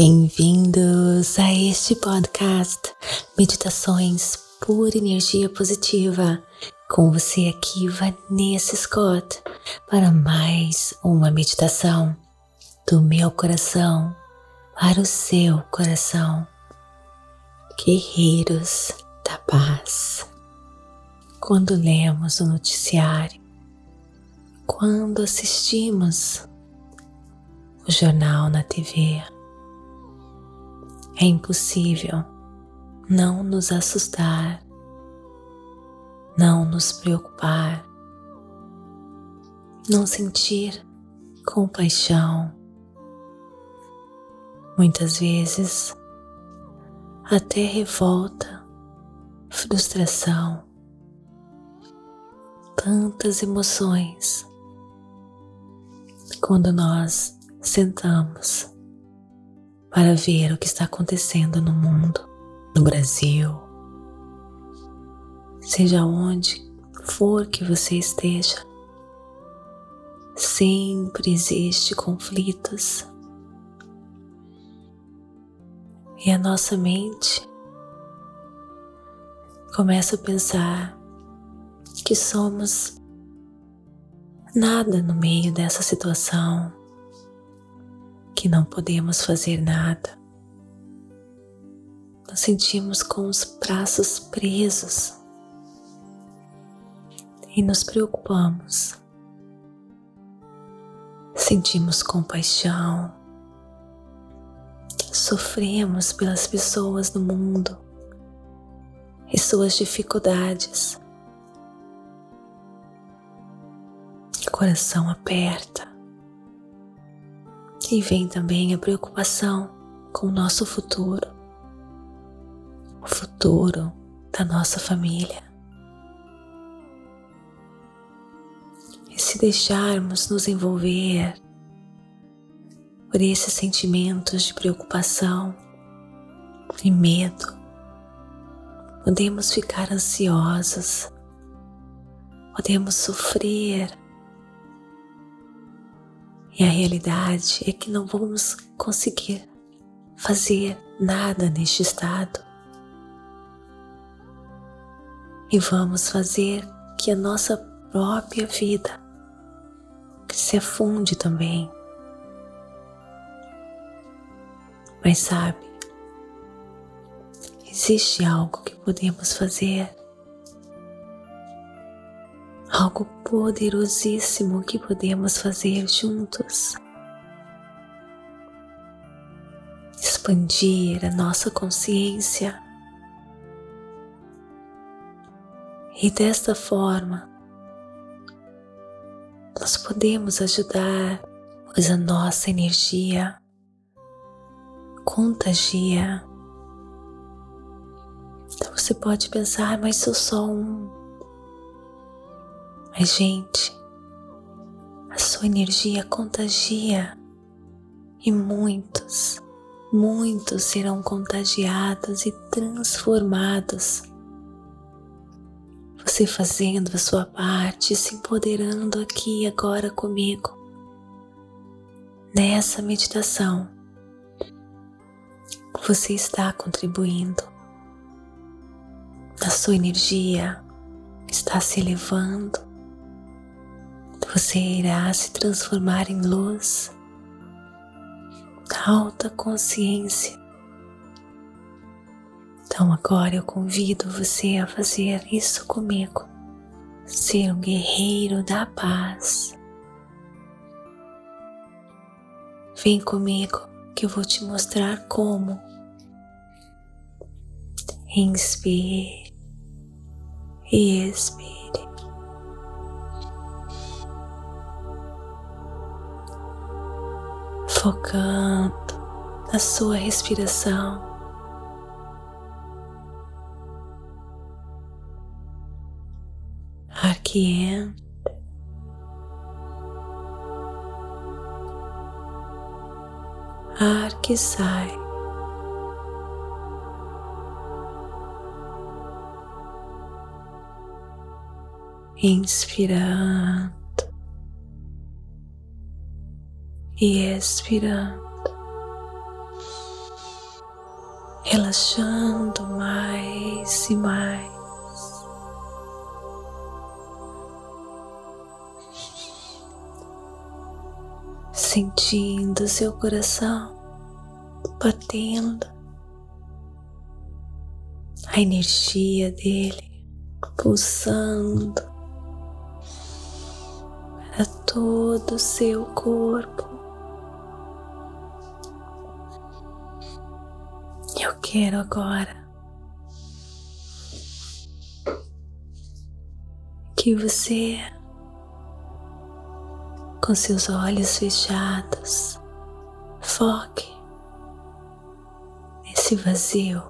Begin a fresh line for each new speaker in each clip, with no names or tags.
Bem-vindos a este podcast Meditações por Energia Positiva. Com você aqui, Vanessa Scott, para mais uma meditação do meu coração para o seu coração. Guerreiros da paz. Quando lemos o noticiário, quando assistimos o jornal na TV, é impossível não nos assustar, não nos preocupar, não sentir compaixão. Muitas vezes, até revolta, frustração, tantas emoções quando nós sentamos para ver o que está acontecendo no mundo, no Brasil, seja onde for que você esteja, sempre existe conflitos. E a nossa mente começa a pensar que somos nada no meio dessa situação que não podemos fazer nada. Nos sentimos com os braços presos e nos preocupamos. Sentimos compaixão, sofremos pelas pessoas do mundo e suas dificuldades. O coração aperta e vem também a preocupação com o nosso futuro, o futuro da nossa família. E se deixarmos nos envolver por esses sentimentos de preocupação e medo, podemos ficar ansiosos, podemos sofrer e a realidade é que não vamos conseguir fazer nada neste estado. E vamos fazer que a nossa própria vida se afunde também. Mas sabe, existe algo que podemos fazer algo poderosíssimo que podemos fazer juntos. Expandir a nossa consciência e desta forma nós podemos ajudar, pois a nossa energia contagia. Então você pode pensar, mas sou só um mas, gente, a sua energia contagia e muitos, muitos serão contagiados e transformados. Você fazendo a sua parte, se empoderando aqui agora comigo, nessa meditação, você está contribuindo. A sua energia está se elevando você irá se transformar em luz, alta consciência. Então agora eu convido você a fazer isso comigo, ser um guerreiro da paz. Vem comigo que eu vou te mostrar como. Inspire e expire. Focando na sua respiração. Ar que entra, ar que sai. Inspirando e expirando. relaxando mais e mais. Sentindo seu coração batendo, a energia dele pulsando para todo o seu corpo. Quero agora que você, com seus olhos fechados, foque nesse vazio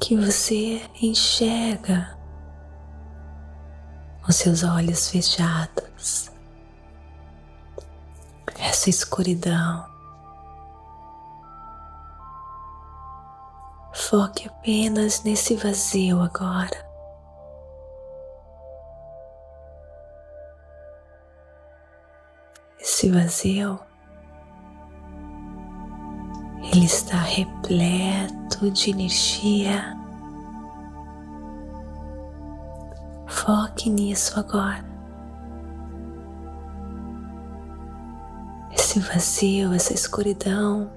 que você enxerga com seus olhos fechados, essa escuridão. Foque apenas nesse vazio agora. Esse vazio, ele está repleto de energia. Foque nisso agora. Esse vazio, essa escuridão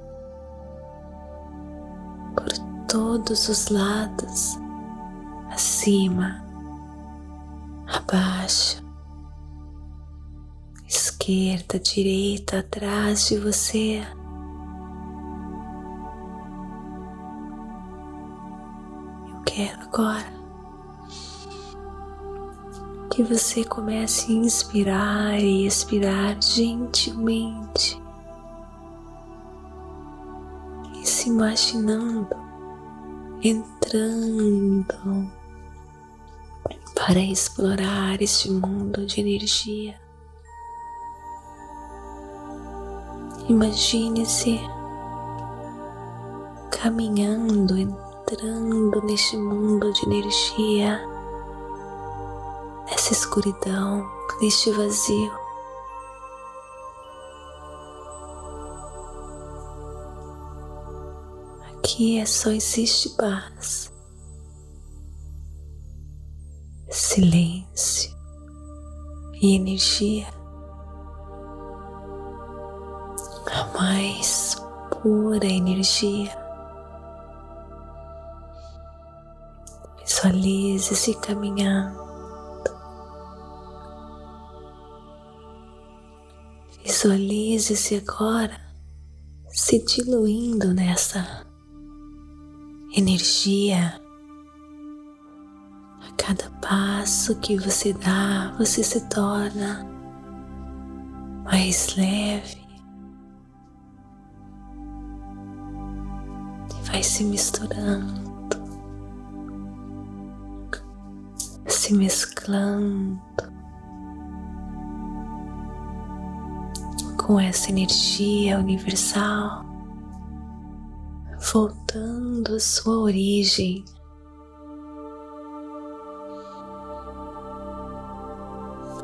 todos os lados, acima, abaixo, esquerda, direita, atrás de você. Eu quero agora que você comece a inspirar e expirar gentilmente e se imaginando entrando para explorar este mundo de energia. Imagine-se caminhando, entrando neste mundo de energia, nessa escuridão, neste vazio. Aqui é só existe paz, silêncio e energia. A mais pura energia. Visualize-se caminhando. Visualize-se agora se diluindo nessa energia. A cada passo que você dá, você se torna mais leve e vai se misturando, se mesclando com essa energia universal voltando à sua origem.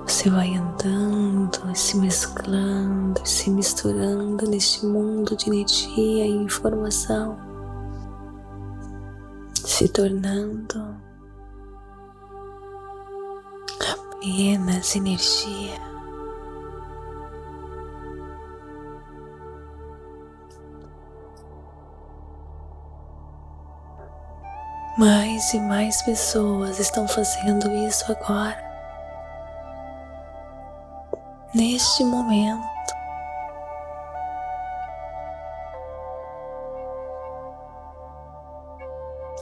Você vai andando, se mesclando, se misturando neste mundo de energia e informação, se tornando apenas energia. Mais e mais pessoas estão fazendo isso agora, neste momento.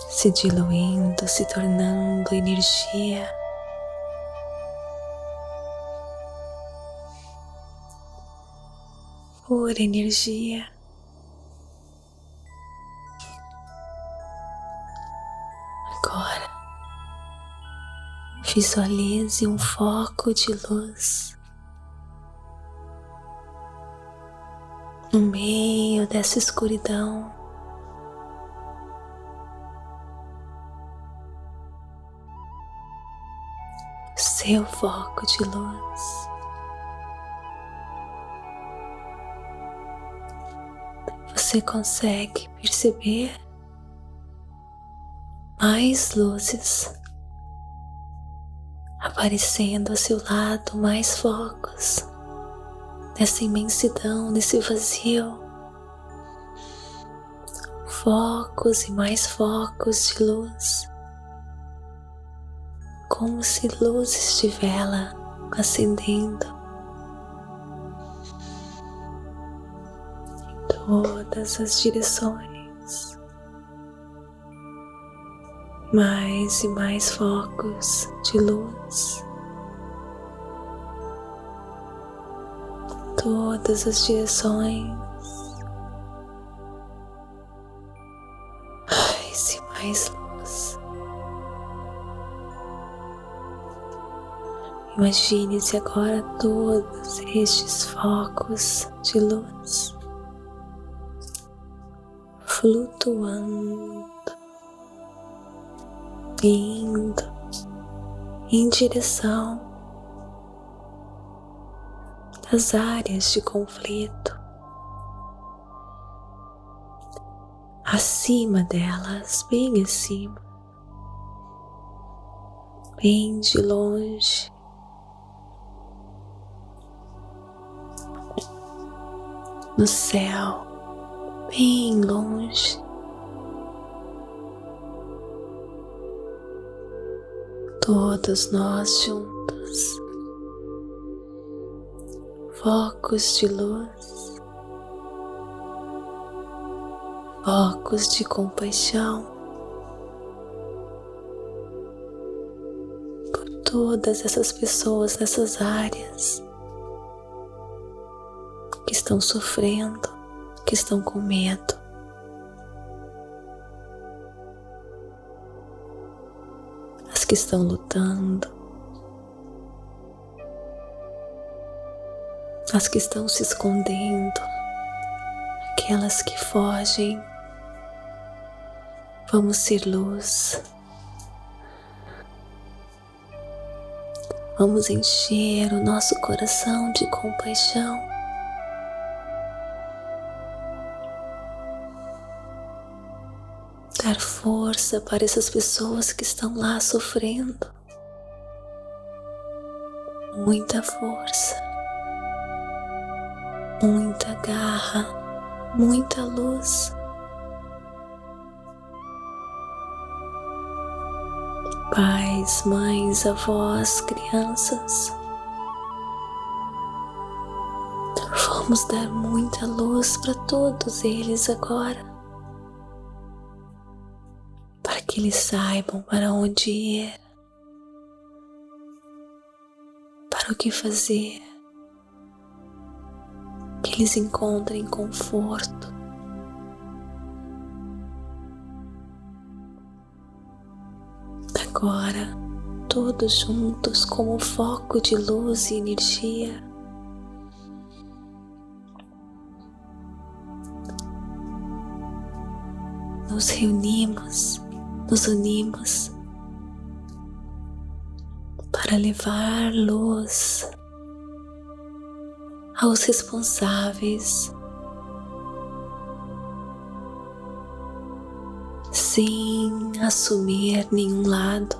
Se diluindo, se tornando energia. Pura energia. Visualize um foco de luz no meio dessa escuridão. Seu foco de luz. você consegue perceber mais luzes aparecendo ao seu lado, mais focos nessa imensidão, nesse vazio. Focos e mais focos de luz, como se luzes de vela acendendo em todas as direções. Mais e mais focos de luz. Todas as direções. Mais e mais luz. Imagine-se agora todos estes focos de luz flutuando, indo em direção das áreas de conflito, acima delas, bem acima, bem de longe. no céu, bem longe. Todos nós juntos, focos de luz, focos de compaixão por todas essas pessoas nessas áreas que estão sofrendo, que estão com medo. As que estão lutando, as que estão se escondendo, aquelas que fogem. Vamos ser luz. Vamos encher o nosso coração de compaixão. Dar força para essas pessoas que estão lá sofrendo. Muita força, muita garra, muita luz. Pais, mães, avós, crianças, vamos dar muita luz para todos eles agora que eles saibam para onde ir, para o que fazer, que eles encontrem conforto. Agora, todos juntos como foco de luz e energia. Nos reunimos nos unimos para levar luz aos responsáveis, sem assumir nenhum lado,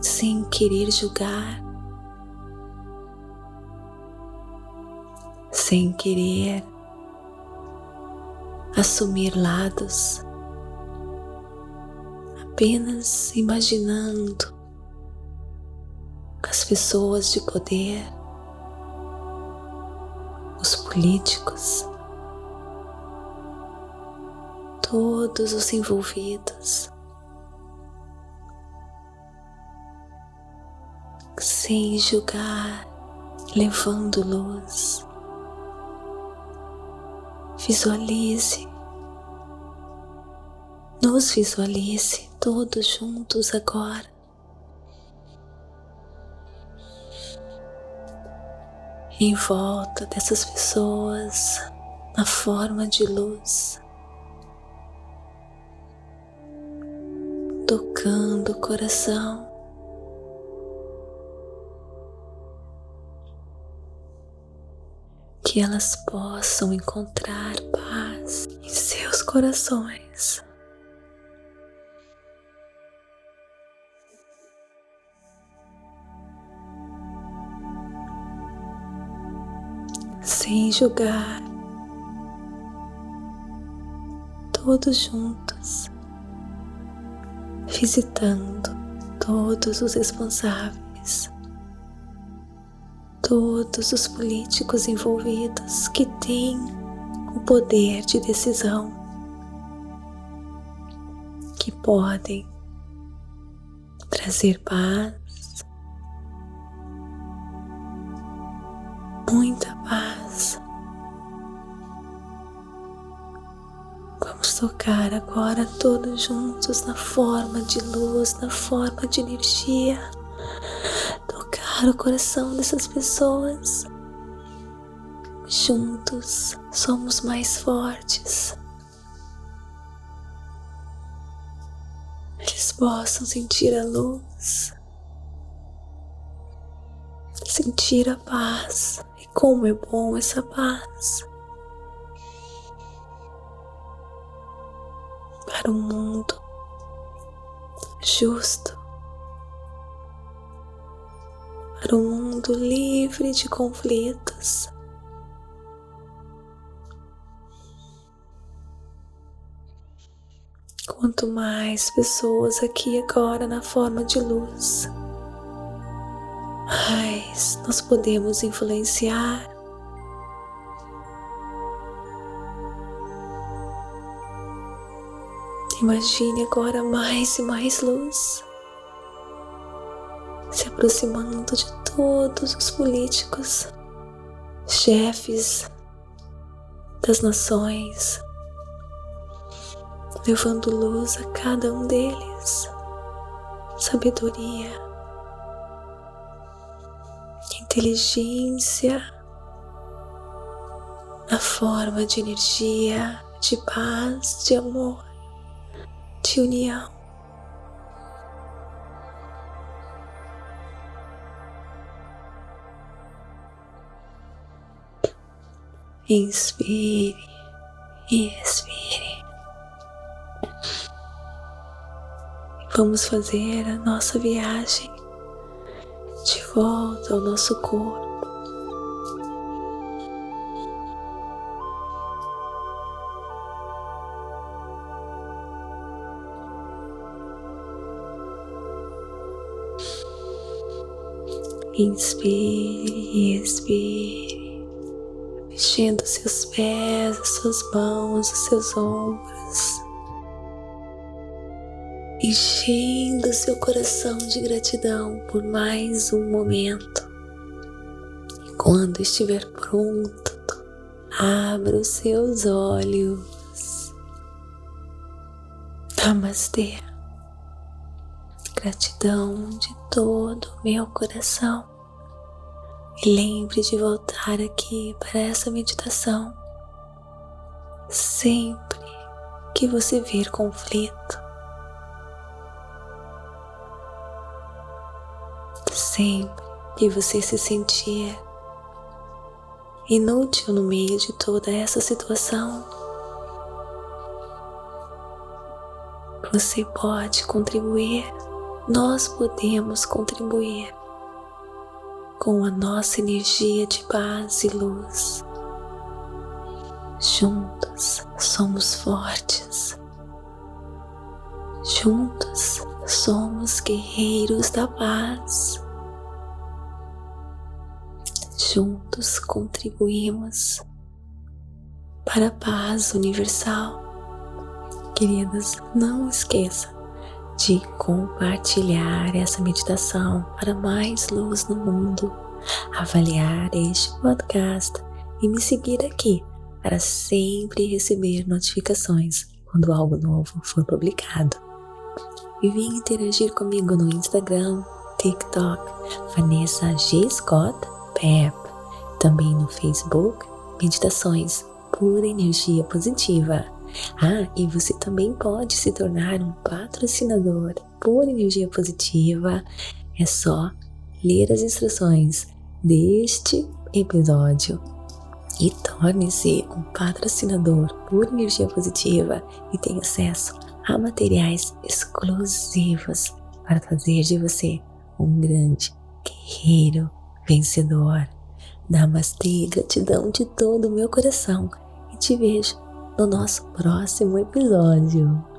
sem querer julgar, sem querer assumir lados apenas imaginando as pessoas de poder, os políticos, todos os envolvidos, sem julgar, levando luz. Visualize, nos visualize todos juntos agora. Em volta dessas pessoas, na forma de luz, tocando o coração. Que elas possam encontrar paz em seus corações. Julgar, todos juntos, visitando todos os responsáveis todos os políticos envolvidos que têm o poder de decisão, que podem trazer paz, agora todos juntos na forma de luz, na forma de energia o coração dessas pessoas. Juntos somos mais fortes. Eles possam sentir a luz, sentir a paz. E como é bom essa paz. Para um mundo justo para um mundo livre de conflitos. Quanto mais pessoas aqui agora na forma de luz, mais nós podemos influenciar. Imagine agora mais e mais luz se aproximando de todos os políticos, chefes das nações, levando luz a cada um deles, sabedoria, inteligência, na forma de energia, de paz, de amor, de união. Inspire e expire. Vamos fazer a nossa viagem de volta ao nosso corpo. Inspire e expire mexendo seus pés, as suas mãos, os seus ombros, enchendo seu coração de gratidão por mais um momento. E quando estiver pronto, abra os seus olhos. Namastê. Gratidão de todo o meu coração. E lembre de voltar aqui para essa meditação sempre que você ver conflito, sempre que você se sentir inútil no meio de toda essa situação, você pode contribuir, nós podemos contribuir com a nossa energia de paz e luz. Juntos somos fortes. Juntos somos guerreiros da paz. Juntos contribuímos para a paz universal. Queridas, não esqueça de compartilhar essa meditação para mais luz no mundo, avaliar este podcast e me seguir aqui para sempre receber notificações quando algo novo for publicado. E venha interagir comigo no Instagram, TikTok, Vanessa G. Scott Pep, também no Facebook, Meditações Pura Energia Positiva ah, e você também pode se tornar um patrocinador por energia positiva. É só ler as instruções deste episódio e torne-se um patrocinador por energia positiva e tenha acesso a materiais exclusivos para fazer de você um grande guerreiro vencedor. Namastê, gratidão de todo o meu coração e te vejo no nosso próximo episódio.